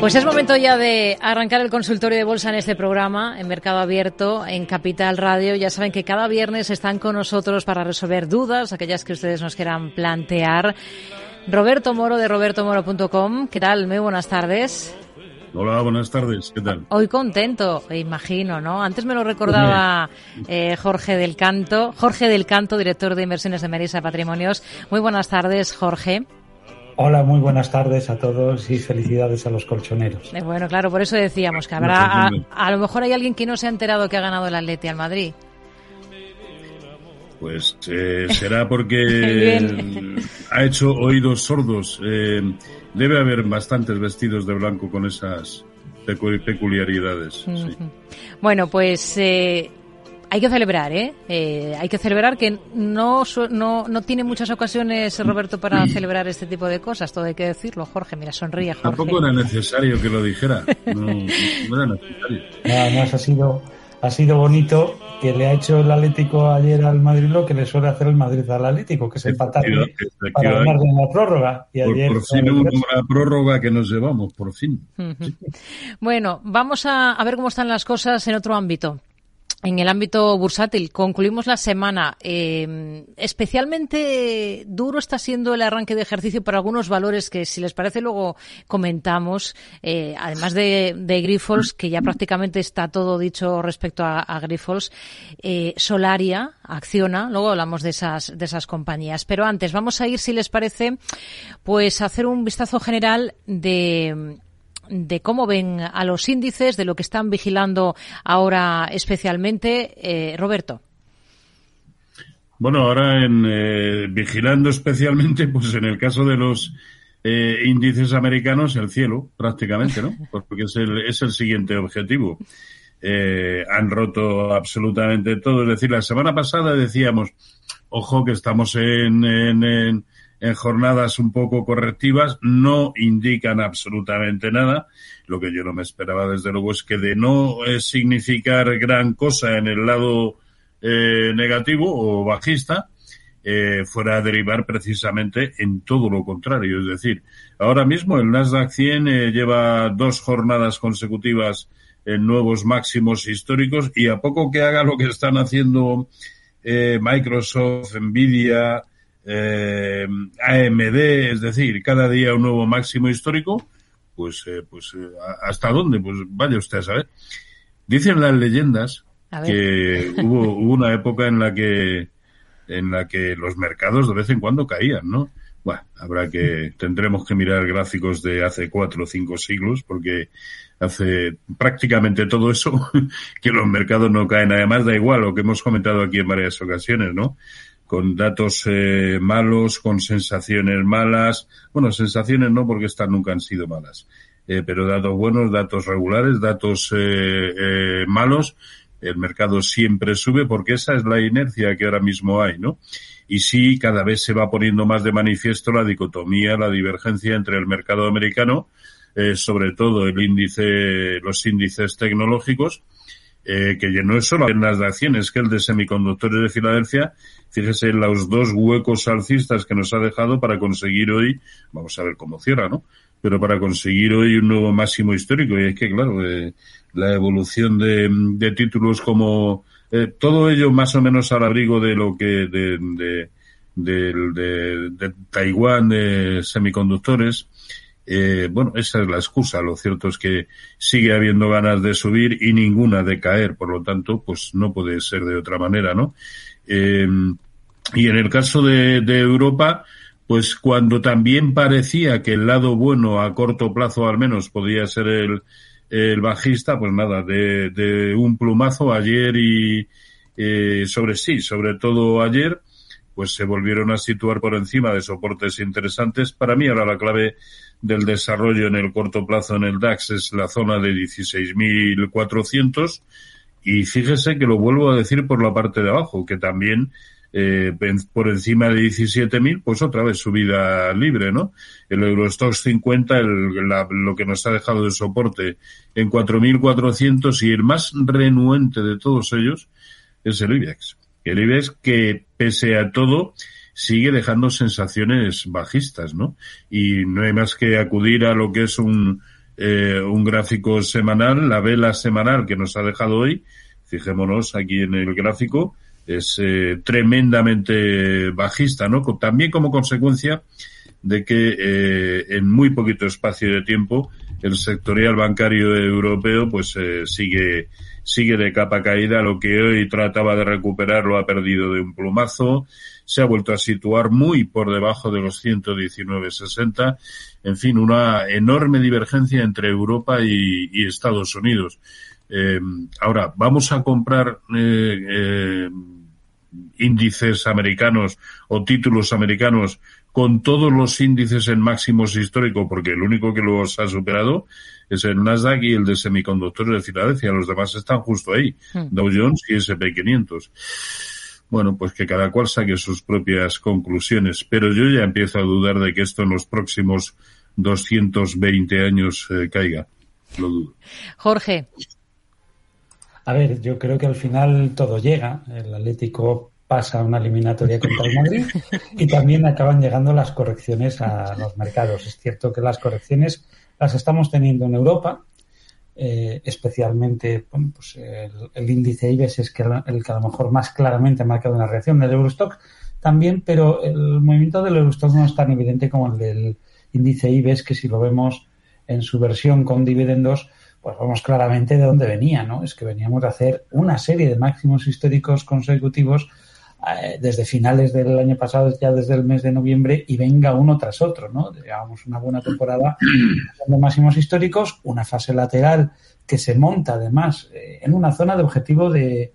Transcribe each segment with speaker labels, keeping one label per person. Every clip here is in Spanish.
Speaker 1: Pues es momento ya de arrancar el consultorio de bolsa en este programa, en Mercado Abierto, en Capital Radio. Ya saben que cada viernes están con nosotros para resolver dudas, aquellas que ustedes nos quieran plantear. Roberto Moro de robertomoro.com. ¿Qué tal? Muy buenas tardes.
Speaker 2: Hola, buenas tardes. ¿Qué tal?
Speaker 1: Hoy contento, imagino, ¿no? Antes me lo recordaba eh, Jorge del Canto, Jorge del Canto, director de inversiones de Merisa Patrimonios. Muy buenas tardes, Jorge.
Speaker 3: Hola, muy buenas tardes a todos y felicidades a los colchoneros.
Speaker 1: Eh, bueno, claro, por eso decíamos que habrá, a, lo mejor hay alguien que no se ha enterado que ha ganado el Atleti al Madrid.
Speaker 2: Pues eh, será porque ha hecho oídos sordos. Eh, debe haber bastantes vestidos de blanco con esas peculiaridades.
Speaker 1: Bueno, pues eh, hay que celebrar, ¿eh? ¿eh? Hay que celebrar que no, no, no tiene muchas ocasiones, Roberto, para celebrar este tipo de cosas. Todo hay que decirlo. Jorge, mira, sonríe, Jorge.
Speaker 2: Tampoco era necesario que lo dijera. No, no era necesario.
Speaker 3: Además ha sido ha sido bonito que le ha hecho el Atlético ayer al Madrid lo que le suele hacer el Madrid al Atlético, que es empatar para ganar en la prórroga.
Speaker 2: Y por, ayer, por fin una prórroga que nos llevamos, por fin.
Speaker 1: Bueno, vamos a, a ver cómo están las cosas en otro ámbito. En el ámbito bursátil, concluimos la semana. Eh, especialmente duro está siendo el arranque de ejercicio para algunos valores que, si les parece, luego comentamos. Eh, además de, de, Grifols, que ya prácticamente está todo dicho respecto a, a Grifols. Eh, Solaria, Acciona, luego hablamos de esas, de esas compañías. Pero antes, vamos a ir, si les parece, pues a hacer un vistazo general de de cómo ven a los índices, de lo que están vigilando ahora especialmente. Eh, Roberto.
Speaker 2: Bueno, ahora en, eh, vigilando especialmente, pues en el caso de los eh, índices americanos, el cielo, prácticamente, ¿no? Porque es el, es el siguiente objetivo. Eh, han roto absolutamente todo. Es decir, la semana pasada decíamos, ojo que estamos en, en, en en jornadas un poco correctivas, no indican absolutamente nada. Lo que yo no me esperaba, desde luego, es que de no eh, significar gran cosa en el lado eh, negativo o bajista, eh, fuera a derivar precisamente en todo lo contrario. Es decir, ahora mismo el Nasdaq 100 eh, lleva dos jornadas consecutivas en nuevos máximos históricos y a poco que haga lo que están haciendo eh, Microsoft, Nvidia, eh, AMD, es decir, cada día un nuevo máximo histórico, pues, eh, pues eh, ¿hasta dónde? Pues vaya usted a saber. Dicen las leyendas que hubo, hubo una época en la que en la que los mercados de vez en cuando caían, ¿no? Bueno, habrá que, tendremos que mirar gráficos de hace cuatro o cinco siglos, porque hace prácticamente todo eso que los mercados no caen. Además, da igual lo que hemos comentado aquí en varias ocasiones, ¿no? Con datos eh, malos, con sensaciones malas. Bueno, sensaciones no, porque estas nunca han sido malas. Eh, pero datos buenos, datos regulares, datos eh, eh, malos, el mercado siempre sube porque esa es la inercia que ahora mismo hay, ¿no? Y sí, cada vez se va poniendo más de manifiesto la dicotomía, la divergencia entre el mercado americano, eh, sobre todo el índice, los índices tecnológicos, eh, que no es solo en las de acciones, que el de semiconductores de Filadelfia, fíjese los dos huecos alcistas que nos ha dejado para conseguir hoy, vamos a ver cómo cierra, ¿no? Pero para conseguir hoy un nuevo máximo histórico, y es que, claro, eh, la evolución de, títulos como, eh, todo ello más o menos al abrigo de lo que, de, de, de Taiwán, de semiconductores, eh, bueno, esa es la excusa. Lo cierto es que sigue habiendo ganas de subir y ninguna de caer. Por lo tanto, pues no puede ser de otra manera, ¿no? Eh, y en el caso de, Europa, pues cuando también parecía que el lado bueno a corto plazo al menos podía ser el, bajista, pues nada, de, de un plumazo ayer y eh, sobre sí, sobre todo ayer, pues se volvieron a situar por encima de soportes interesantes. Para mí ahora la clave del desarrollo en el corto plazo en el DAX es la zona de 16.400 y fíjese que lo vuelvo a decir por la parte de abajo, que también eh, por encima de 17.000, pues otra vez subida libre, ¿no? El Eurostox 50, el, la, lo que nos ha dejado de soporte en 4.400 y el más renuente de todos ellos es el IBEX. El IBEX que, pese a todo, sigue dejando sensaciones bajistas, ¿no? Y no hay más que acudir a lo que es un, un gráfico semanal, la vela semanal que nos ha dejado hoy, fijémonos aquí en el gráfico, es tremendamente bajista, ¿no? También como consecuencia de que eh, en muy poquito espacio de tiempo el sectorial bancario europeo pues eh, sigue sigue de capa caída. Lo que hoy trataba de recuperar lo ha perdido de un plumazo. Se ha vuelto a situar muy por debajo de los 119.60 en fin una enorme divergencia entre Europa y, Estados Unidos. Eh, ahora vamos a comprar índices americanos o títulos americanos con todos los índices en máximos históricos, porque el único que los ha superado es el Nasdaq y el de semiconductores de Filadelfia. Los demás están justo ahí, hmm. Dow Jones y S&P 500. Bueno, pues que cada cual saque sus propias conclusiones, pero yo ya empiezo a dudar de que esto en los próximos 220 años eh, caiga. Lo dudo.
Speaker 1: Jorge.
Speaker 3: A ver, yo creo que al final todo llega. El Atlético pasa una eliminatoria contra el Madrid y también acaban llegando las correcciones a los mercados. Es cierto que las correcciones las estamos teniendo en Europa, eh, especialmente pues el, índice IBEX es que el que a lo mejor más claramente ha marcado una reacción del Eurostock también, pero el movimiento del Eurostock no es tan evidente como el del índice IBEX, que si lo vemos en su versión con dividendos, pues vemos claramente de dónde venía, ¿no? Es que veníamos de hacer una serie de máximos históricos consecutivos desde finales del año pasado, ya desde el mes de noviembre, y venga uno tras otro, ¿no? Digamos, una buena temporada de máximos históricos, una fase lateral que se monta además eh, en una zona de objetivo de,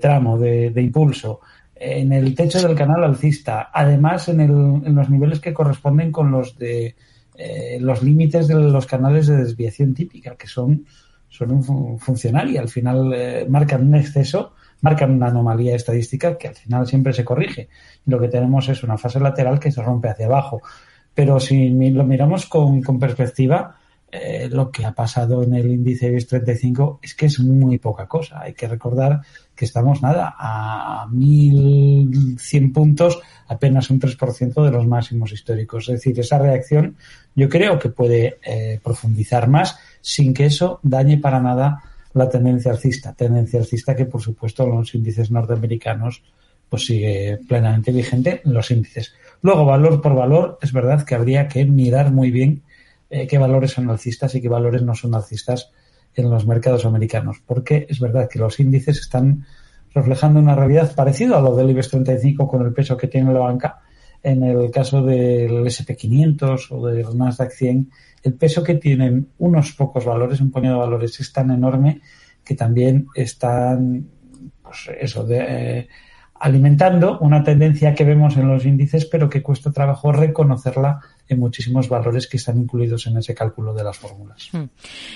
Speaker 3: tramo, de, impulso, en el techo del canal alcista, además en, el, en los niveles que corresponden con los de eh, los límites de los canales de desviación típica, que son, son un funcional y al final marcan un exceso marcan una anomalía estadística que al final siempre se corrige. Lo que tenemos es una fase lateral que se rompe hacia abajo. Pero si lo miramos con, perspectiva, eh, lo que ha pasado en el índice IBEX 35 es que es muy poca cosa. Hay que recordar que estamos nada a 1.100 puntos, apenas un 3% de los máximos históricos. Es decir, esa reacción yo creo que puede eh, profundizar más sin que eso dañe para nada la tendencia alcista, tendencia alcista que por supuesto los índices norteamericanos pues sigue plenamente vigente en los índices. Luego, valor por valor, es verdad que habría que mirar muy bien eh, qué valores son alcistas y qué valores no son alcistas en los mercados americanos, porque es verdad que los índices están reflejando una realidad parecida a lo del IBEX 35 con el peso que tiene la banca. En el caso del SP500 o del Nasdaq 100 el peso que tienen unos pocos valores, un puñado de valores, es tan enorme que también están, pues eso, eh, alimentando una tendencia que vemos en los índices, pero que cuesta trabajo reconocerla en muchísimos valores que están incluidos en ese cálculo de las fórmulas. Hmm.